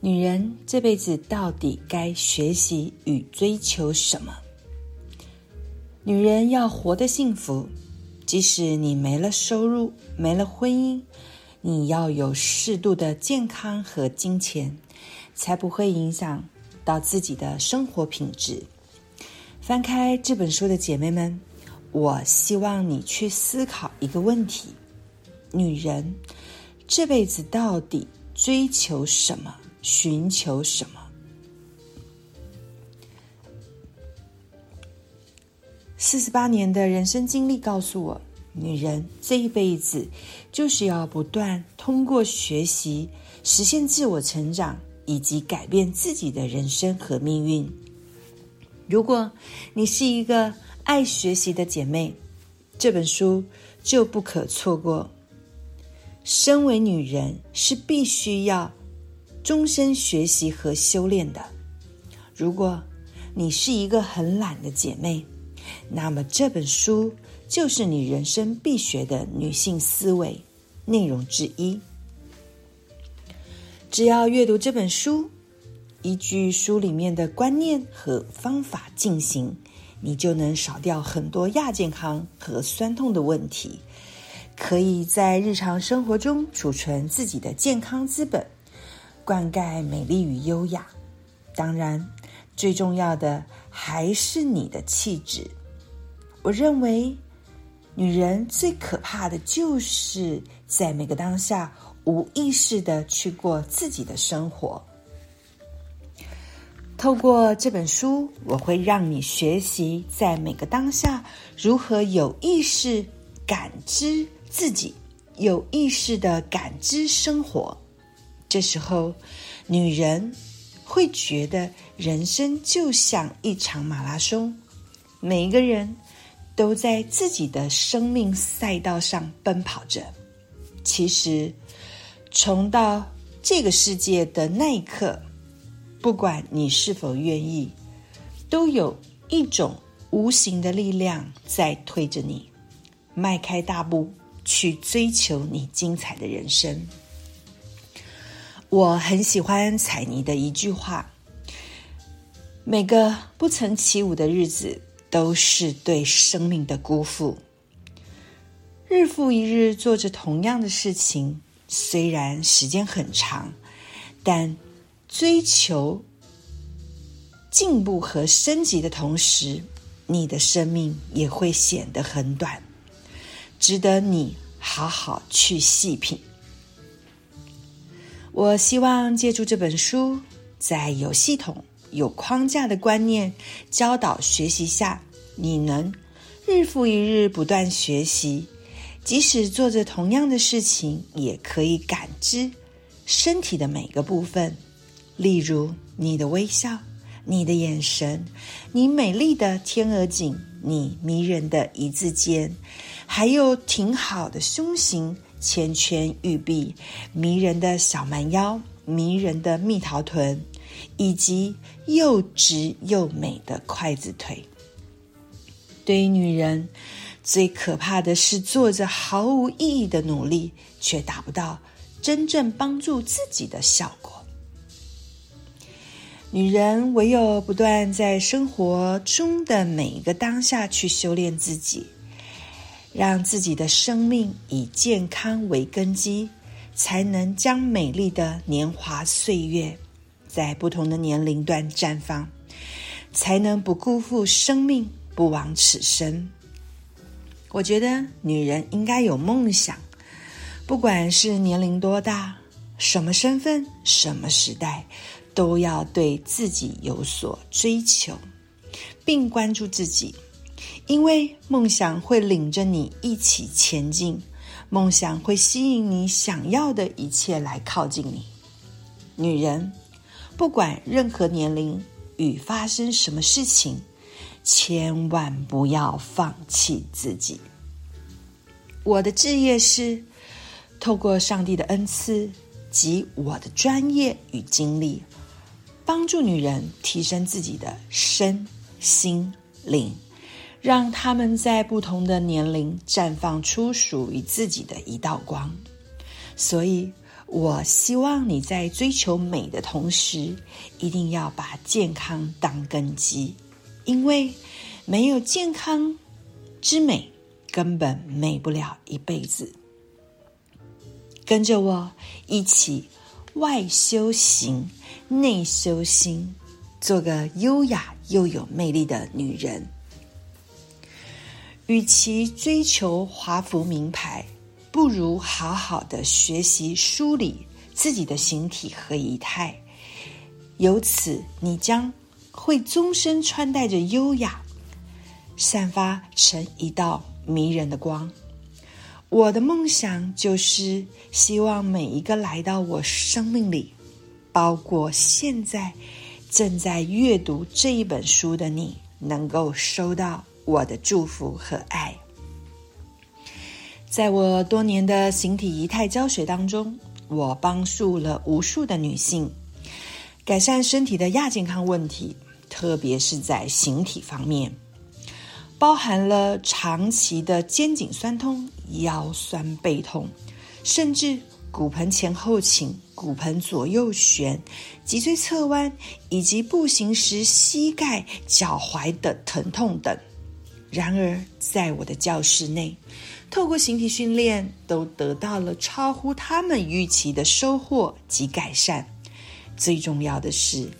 女人这辈子到底该学习与追求什么？女人要活得幸福，即使你没了收入、没了婚姻，你要有适度的健康和金钱，才不会影响到自己的生活品质。翻开这本书的姐妹们，我希望你去思考一个问题：女人这辈子到底追求什么？寻求什么？四十八年的人生经历告诉我，女人这一辈子就是要不断通过学习，实现自我成长，以及改变自己的人生和命运。如果你是一个爱学习的姐妹，这本书就不可错过。身为女人，是必须要。终身学习和修炼的。如果你是一个很懒的姐妹，那么这本书就是你人生必学的女性思维内容之一。只要阅读这本书，依据书里面的观念和方法进行，你就能少掉很多亚健康和酸痛的问题，可以在日常生活中储存自己的健康资本。灌溉美丽与优雅，当然，最重要的还是你的气质。我认为，女人最可怕的就是在每个当下无意识的去过自己的生活。透过这本书，我会让你学习在每个当下如何有意识感知自己，有意识的感知生活。这时候，女人会觉得人生就像一场马拉松，每一个人都在自己的生命赛道上奔跑着。其实，从到这个世界的那一刻，不管你是否愿意，都有一种无形的力量在推着你迈开大步去追求你精彩的人生。我很喜欢彩妮的一句话：“每个不曾起舞的日子，都是对生命的辜负。日复一日做着同样的事情，虽然时间很长，但追求进步和升级的同时，你的生命也会显得很短，值得你好好去细品。”我希望借助这本书，在有系统、有框架的观念教导学习下，你能日复一日不断学习，即使做着同样的事情，也可以感知身体的每个部分，例如你的微笑、你的眼神、你美丽的天鹅颈、你迷人的一字肩，还有挺好的胸型。缱绻玉臂、迷人的小蛮腰、迷人的蜜桃臀，以及又直又美的筷子腿。对于女人，最可怕的是做着毫无意义的努力，却达不到真正帮助自己的效果。女人唯有不断在生活中的每一个当下去修炼自己。让自己的生命以健康为根基，才能将美丽的年华岁月在不同的年龄段绽放，才能不辜负生命，不枉此生。我觉得女人应该有梦想，不管是年龄多大、什么身份、什么时代，都要对自己有所追求，并关注自己。因为梦想会领着你一起前进，梦想会吸引你想要的一切来靠近你。女人，不管任何年龄与发生什么事情，千万不要放弃自己。我的志业是透过上帝的恩赐及我的专业与经历，帮助女人提升自己的身心灵。让他们在不同的年龄绽放出属于自己的一道光，所以我希望你在追求美的同时，一定要把健康当根基，因为没有健康之美，根本美不了一辈子。跟着我一起外修行，内修心，做个优雅又有魅力的女人。与其追求华服名牌，不如好好的学习梳理自己的形体和仪态。由此，你将会终身穿戴着优雅，散发成一道迷人的光。我的梦想就是希望每一个来到我生命里，包括现在正在阅读这一本书的你，能够收到我的祝福和爱。在我多年的形体仪态教学当中，我帮助了无数的女性改善身体的亚健康问题，特别是在形体方面。包含了长期的肩颈酸痛、腰酸背痛，甚至骨盆前后倾、骨盆左右旋、脊椎侧弯，以及步行时膝盖、脚踝的疼痛等。然而，在我的教室内，透过形体训练，都得到了超乎他们预期的收获及改善。最重要的是，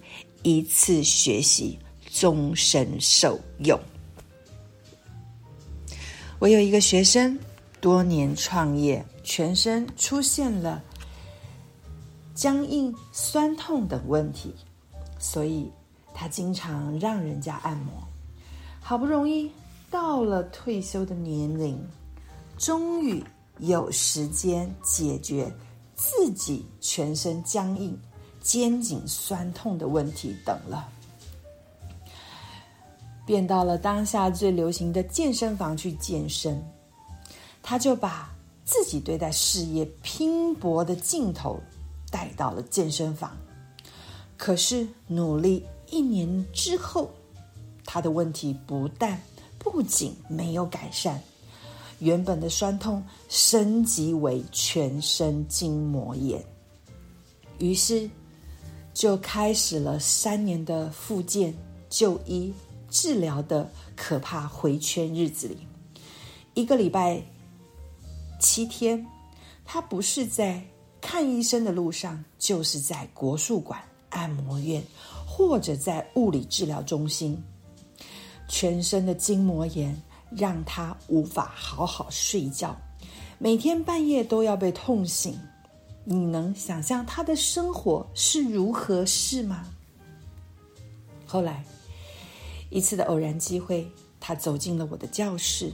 一次学习，终身受用。我有一个学生，多年创业，全身出现了僵硬、酸痛等问题，所以他经常让人家按摩。好不容易到了退休的年龄，终于有时间解决自己全身僵硬、肩颈酸痛的问题等了。便到了当下最流行的健身房去健身，他就把自己对待事业拼搏的劲头带到了健身房。可是努力一年之后，他的问题不但不仅没有改善，原本的酸痛升级为全身筋膜炎，于是就开始了三年的复健就医。治疗的可怕回圈日子里，一个礼拜七天，他不是在看医生的路上，就是在国术馆、按摩院，或者在物理治疗中心。全身的筋膜炎让他无法好好睡觉，每天半夜都要被痛醒。你能想象他的生活是如何是吗？后来。一次的偶然机会，他走进了我的教室。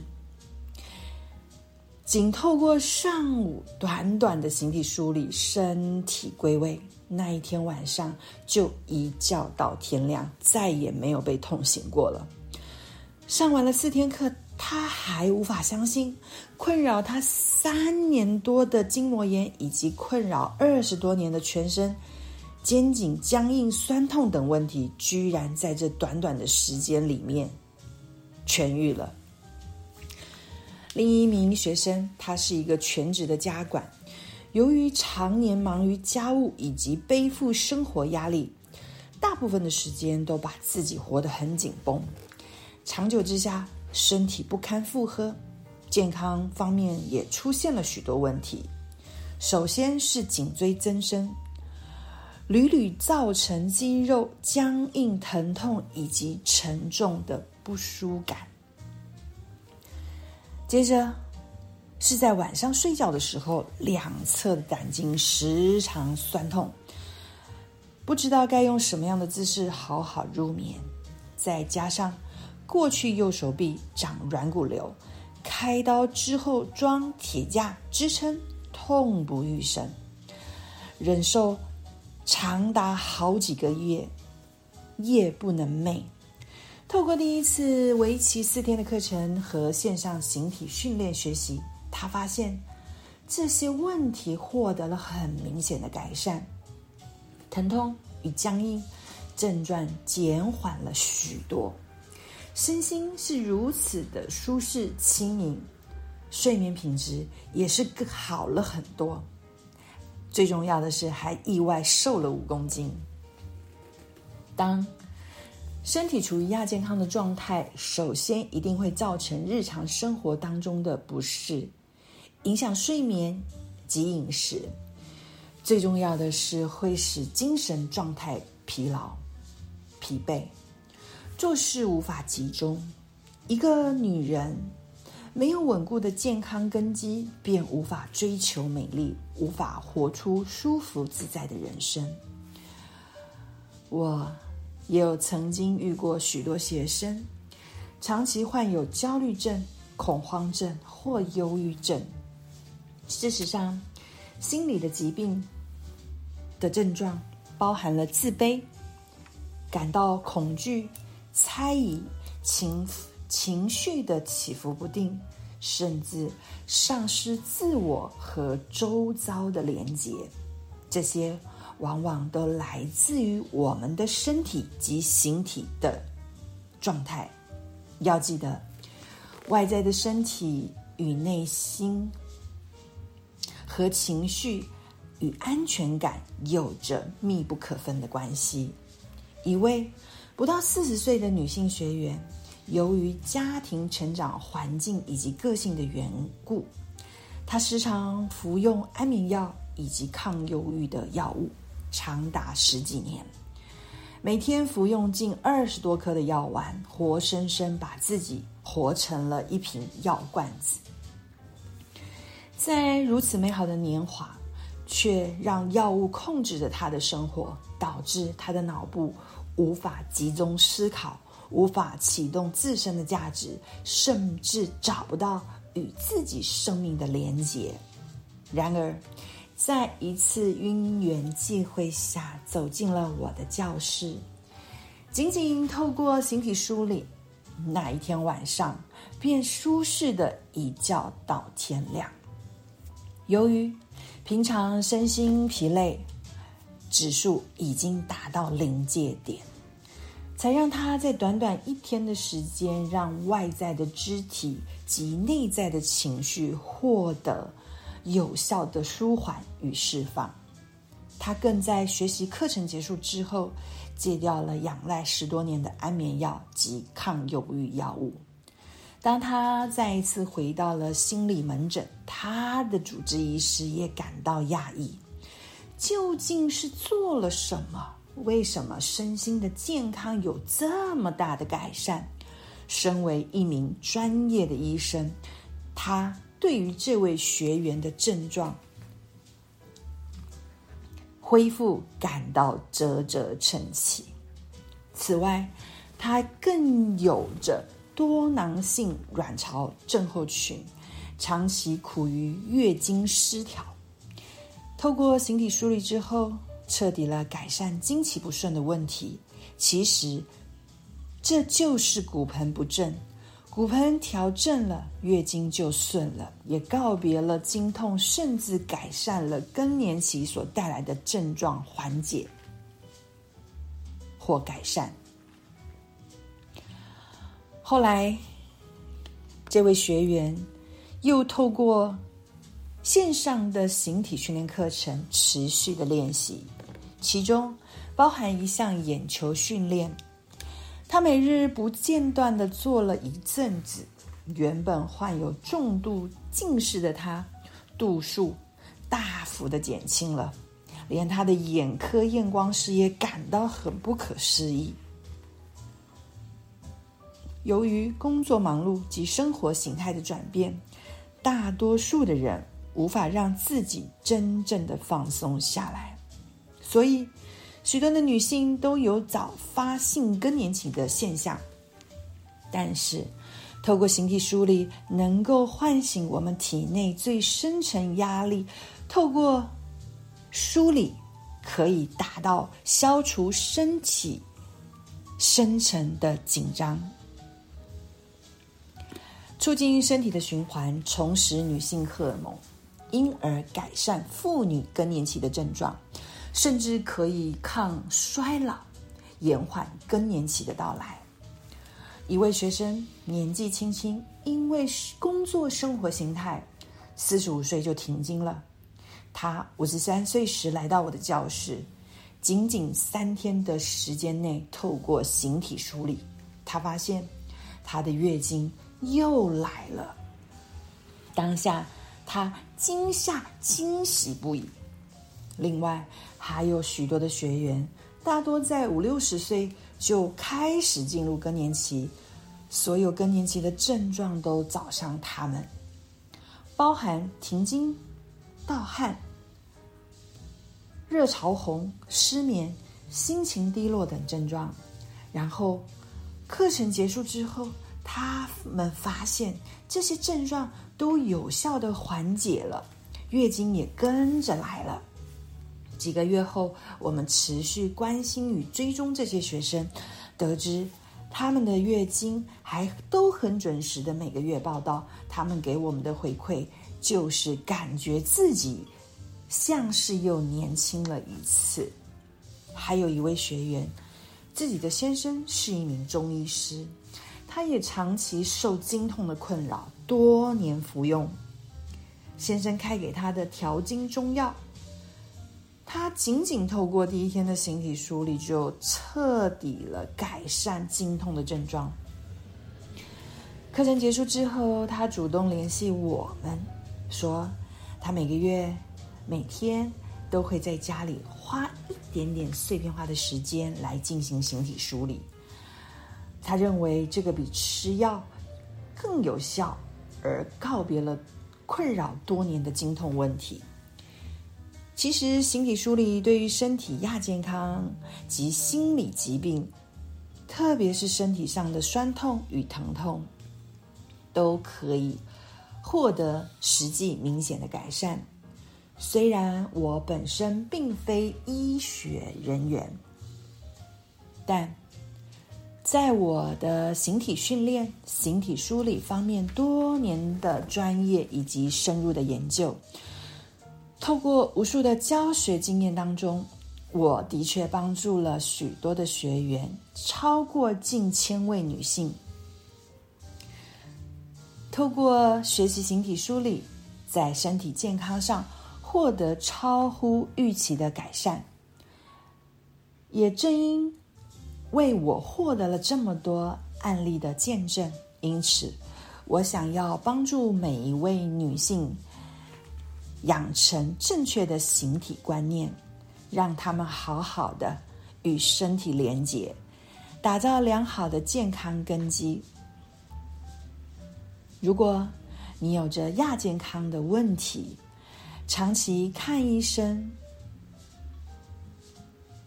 仅透过上午短短的形体梳理，身体归位，那一天晚上就一觉到天亮，再也没有被痛醒过了。上完了四天课，他还无法相信，困扰他三年多的筋膜炎，以及困扰二十多年的全身。肩颈僵硬、酸痛等问题，居然在这短短的时间里面痊愈了。另一名学生，他是一个全职的家管，由于常年忙于家务以及背负生活压力，大部分的时间都把自己活得很紧绷，长久之下，身体不堪负荷，健康方面也出现了许多问题。首先是颈椎增生。屡屡造成肌肉僵硬、疼痛以及沉重的不舒感。接着是在晚上睡觉的时候，两侧的胆经时常酸痛，不知道该用什么样的姿势好好入眠。再加上过去右手臂长软骨瘤，开刀之后装铁架支撑，痛不欲生，忍受。长达好几个月，夜不能寐。透过第一次为期四天的课程和线上形体训练学习，他发现这些问题获得了很明显的改善，疼痛与僵硬症状减缓了许多，身心是如此的舒适轻盈，睡眠品质也是更好了很多。最重要的是还意外瘦了五公斤。当身体处于亚健康的状态，首先一定会造成日常生活当中的不适，影响睡眠及饮食。最重要的是会使精神状态疲劳、疲惫，做事无法集中。一个女人没有稳固的健康根基，便无法追求美丽，无法活出舒服自在的人生。我也有曾经遇过许多学生，长期患有焦虑症、恐慌症或忧郁症。事实上，心理的疾病的症状包含了自卑、感到恐惧、猜疑、情。情绪的起伏不定，甚至丧失自我和周遭的连接，这些往往都来自于我们的身体及形体的状态。要记得，外在的身体与内心和情绪与安全感有着密不可分的关系。一位不到四十岁的女性学员。由于家庭成长环境以及个性的缘故，她时常服用安眠药以及抗忧郁的药物，长达十几年。每天服用近二十多颗的药丸，活生生把自己活成了一瓶药罐子。在如此美好的年华，却让药物控制着他的生活，导致他的脑部无法集中思考。无法启动自身的价值，甚至找不到与自己生命的连结。然而，在一次因缘际会下，走进了我的教室，仅仅透过形体梳理，那一天晚上便舒适的一觉到天亮。由于平常身心疲累，指数已经达到临界点。才让他在短短一天的时间，让外在的肢体及内在的情绪获得有效的舒缓与释放。他更在学习课程结束之后，戒掉了仰赖十多年的安眠药及抗忧郁药物。当他再一次回到了心理门诊，他的主治医师也感到讶异：究竟是做了什么？为什么身心的健康有这么大的改善？身为一名专业的医生，他对于这位学员的症状恢复感到啧啧称奇。此外，他更有着多囊性卵巢症候群，长期苦于月经失调。透过形体梳理之后。彻底了改善经期不顺的问题，其实这就是骨盆不正，骨盆调正了，月经就顺了，也告别了经痛，甚至改善了更年期所带来的症状缓解或改善。后来，这位学员又透过线上的形体训练课程持续的练习。其中包含一项眼球训练，他每日不间断的做了一阵子，原本患有重度近视的他，度数大幅的减轻了，连他的眼科验光师也感到很不可思议。由于工作忙碌及生活形态的转变，大多数的人无法让自己真正的放松下来。所以，许多的女性都有早发性更年期的现象。但是，透过形体梳理，能够唤醒我们体内最深层压力。透过梳理，可以达到消除身体深层的紧张，促进身体的循环，重拾女性荷尔蒙，因而改善妇女更年期的症状。甚至可以抗衰老，延缓更年期的到来。一位学生年纪轻轻，因为工作生活形态，四十五岁就停经了。他五十三岁时来到我的教室，仅仅三天的时间内，透过形体梳理，他发现他的月经又来了。当下他惊吓、惊喜不已。另外还有许多的学员，大多在五六十岁就开始进入更年期，所有更年期的症状都找上他们，包含停经、盗汗。热潮红、失眠、心情低落等症状，然后课程结束之后，他们发现这些症状都有效的缓解了，月经也跟着来了。几个月后，我们持续关心与追踪这些学生，得知他们的月经还都很准时的每个月报道。他们给我们的回馈就是感觉自己。像是又年轻了一次。还有一位学员，自己的先生是一名中医师，他也长期受经痛的困扰，多年服用先生开给他的调经中药，他仅仅透过第一天的形体梳理，就彻底了改善经痛的症状。课程结束之后，他主动联系我们，说他每个月。每天都会在家里花一点点碎片化的时间来进行形体梳理。他认为这个比吃药更有效，而告别了困扰多年的经痛问题。其实，形体梳理对于身体亚健康及心理疾病，特别是身体上的酸痛与疼痛，都可以获得实际明显的改善。虽然我本身并非医学人员，但在我的形体训练、形体梳理方面多年的专业以及深入的研究，透过无数的教学经验当中，我的确帮助了许多的学员，超过近千位女性，透过学习形体梳理，在身体健康上。获得超乎预期的改善，也正因为我获得了这么多案例的见证，因此我想要帮助每一位女性养成正确的形体观念，让她们好好的与身体连接，打造良好的健康根基。如果你有着亚健康的问题，长期看医生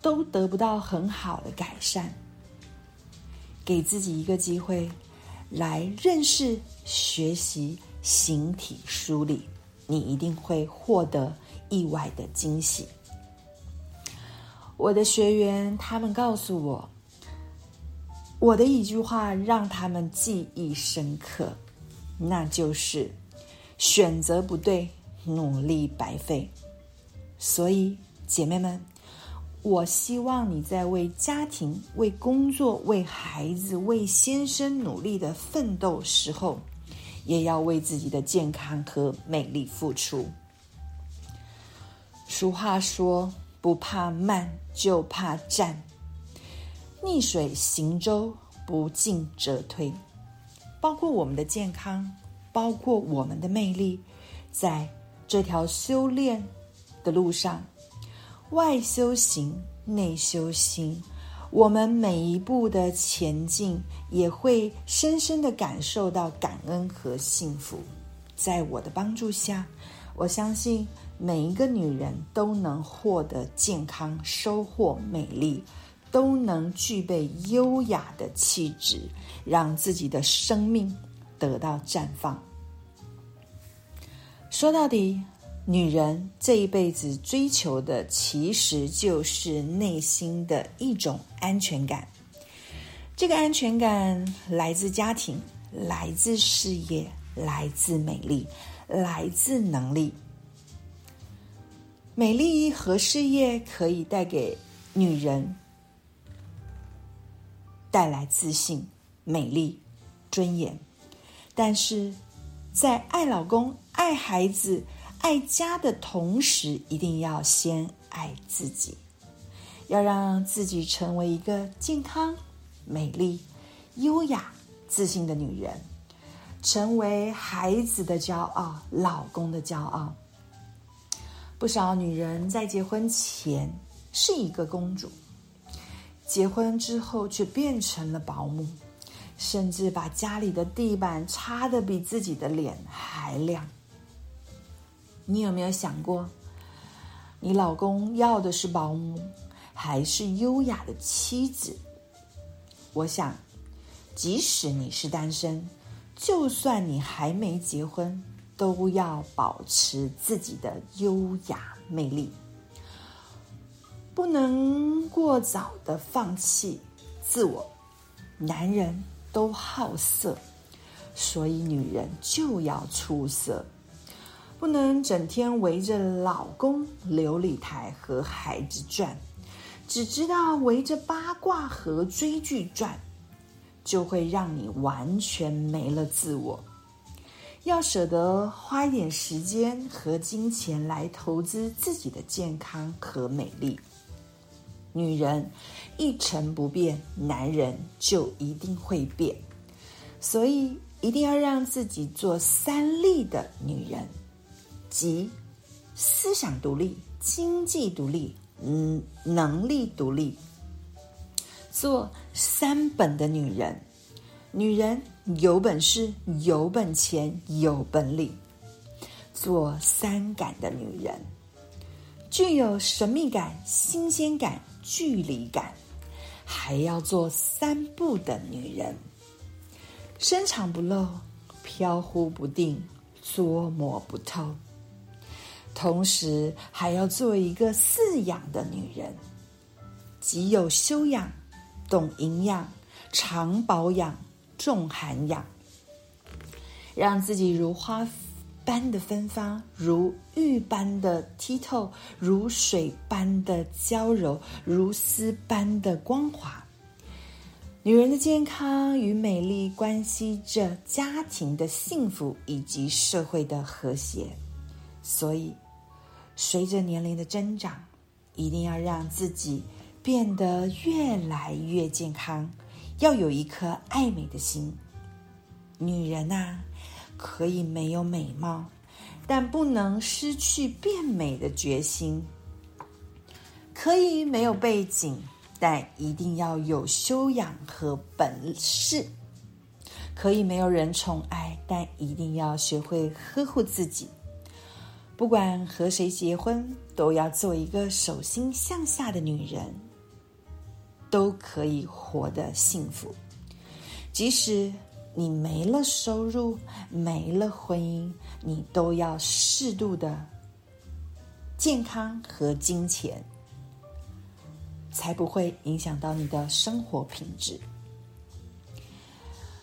都得不到很好的改善，给自己一个机会来认识、学习形体梳理，你一定会获得意外的惊喜。我的学员他们告诉我，我的一句话让他们记忆深刻，那就是选择不对。努力白费，所以姐妹们，我希望你在为家庭、为工作、为孩子、为先生努力的奋斗时候，也要为自己的健康和美丽付出。俗话说：“不怕慢，就怕站。逆水行舟，不进则退。”包括我们的健康，包括我们的魅力，在。这条修炼的路上，外修行，内修心，我们每一步的前进，也会深深的感受到感恩和幸福。在我的帮助下，我相信每一个女人都能获得健康，收获美丽，都能具备优雅的气质，让自己的生命得到绽放。说到底，女人这一辈子追求的其实就是内心的一种安全感。这个安全感来自家庭，来自事业，来自美丽，来自能力。美丽和事业可以带给女人带来自信、美丽、尊严，但是。在爱老公、爱孩子、爱家的同时，一定要先爱自己，要让自己成为一个健康、美丽、优雅、自信的女人，成为孩子的骄傲、老公的骄傲。不少女人在结婚前是一个公主，结婚之后却变成了保姆，甚至把家里的地板擦得比自己的脸还亮。你有没有想过，你老公要的是保姆，还是优雅的妻子？我想，即使你是单身，就算你还没结婚。都要保持自己的优雅魅力，不能过早的放弃自我。男人都好色，所以女人就要出色，不能整天围着老公、琉璃台和孩子转，只知道围着八卦和追剧转，就会让你完全没了自我。要舍得花一点时间和金钱来投资自己的健康和美丽。女人一成不变，男人就一定会变。所以一定要让自己做三立的女人，即思想独立、经济独立、嗯，能力独立，做三本的女人。女人有本事、有本钱、有本领，做三感的女人，具有神秘感、新鲜感、距离感，还要做三不的女人，深藏不露、飘忽不定、捉摸不透，同时还要做一个饲养的女人，极有修养、懂营养、常保养。重涵养，让自己如花般的芬芳，如玉般的剔透，如水般的娇柔，如丝般的光滑。女人的健康与美丽，关系着家庭的幸福以及社会的和谐。所以，随着年龄的增长，一定要让自己变得越来越健康。要有一颗爱美的心。女人呐，可以没有美貌，但不能失去变美的决心；可以没有背景，但一定要有修养和本事；可以没有人宠爱，但一定要学会呵护自己。不管和谁结婚，都要做一个手心向下的女人。都可以活得幸福，即使你没了收入、没了婚姻，你都要适度的健康和金钱，才不会影响到你的生活品质。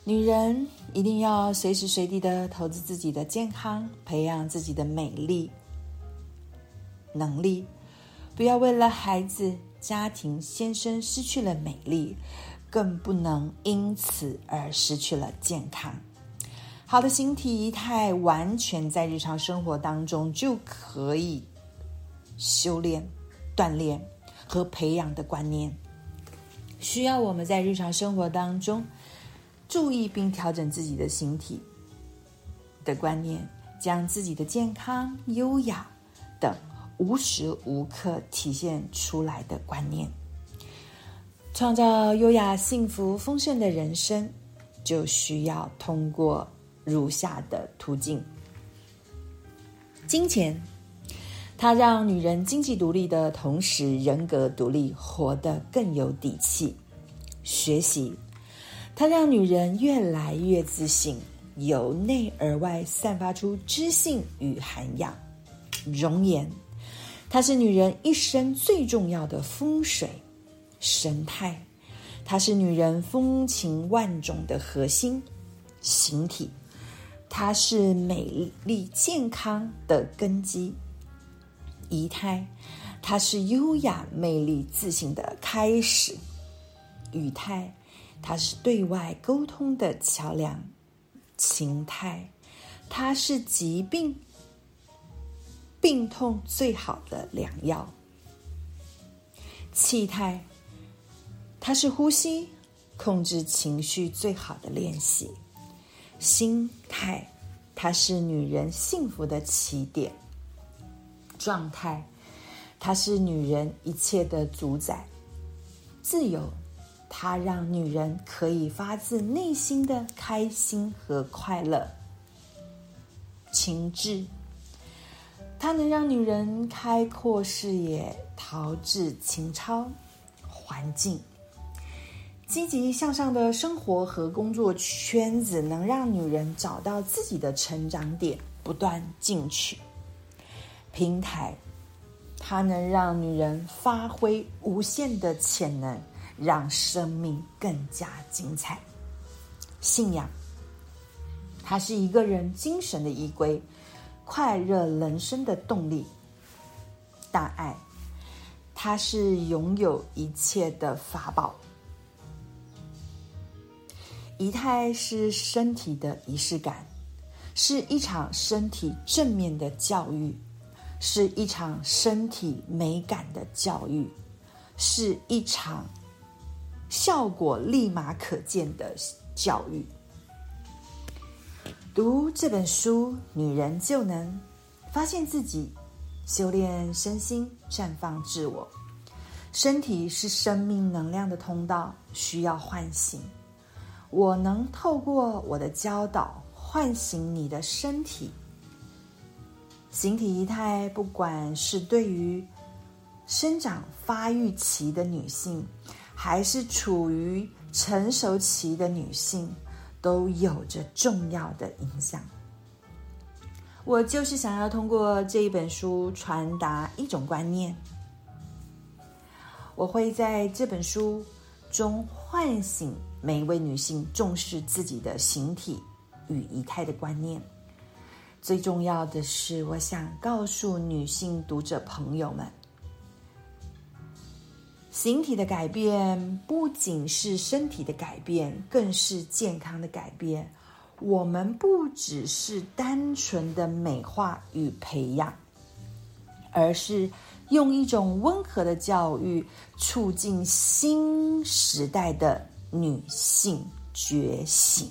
女人一定要随时随地的投资自己的健康，培养自己的美丽能力，不要为了孩子。家庭先生失去了美丽，更不能因此而失去了健康。好的形体仪态，完全在日常生活当中就可以修炼、锻炼和培养的观念，需要我们在日常生活当中注意并调整自己的形体的观念，将自己的健康、优雅等。无时无刻体现出来的观念，创造优雅、幸福、丰盛的人生，就需要通过如下的途径：金钱，它让女人经济独立的同时，人格独立，活得更有底气；学习，它让女人越来越自信，由内而外散发出知性与涵养；容颜。它是女人一生最重要的风水神态，它是女人风情万种的核心形体，它是美丽健康的根基。仪态，它是优雅魅力自信的开始。语态，它是对外沟通的桥梁情态，它是疾病。病痛最好的良药。气态，它是呼吸、控制情绪最好的练习。心态，它是女人幸福的起点。状态，它是女人一切的主宰。自由，它让女人可以发自内心的开心和快乐。情志，它能让女人开阔视野，陶冶情操。环境，积极向上的生活和工作圈子能让女人找到自己的成长点，不断进取。平台，它能让女人发挥无限的潜能，让生命更加精彩。信仰，它是一个人精神的依归，快乐人生的动力。大爱，它是拥有一切的法宝。仪态是身体的仪式感，是一场身体正面的教育。是一场身体美感的教育，是一场效果立马可见的教育。读这本书，女人就能发现自己，修炼身心，绽放自我。身体是生命能量的通道，需要唤醒。我能透过我的教导，唤醒你的身体。形体仪态，不管是对于生长发育期的女性，还是处于成熟期的女性，都有着重要的影响。我就是想要通过这一本书传达一种观念。我会在这本书中唤醒每一位女性重视自己的形体与仪态的观念。最重要的是，我想告诉女性读者朋友们，形体的改变不仅是身体的改变，更是健康的改变。我们不只是单纯的美化与培养，而是用一种温和的教育，促进新时代的女性觉醒。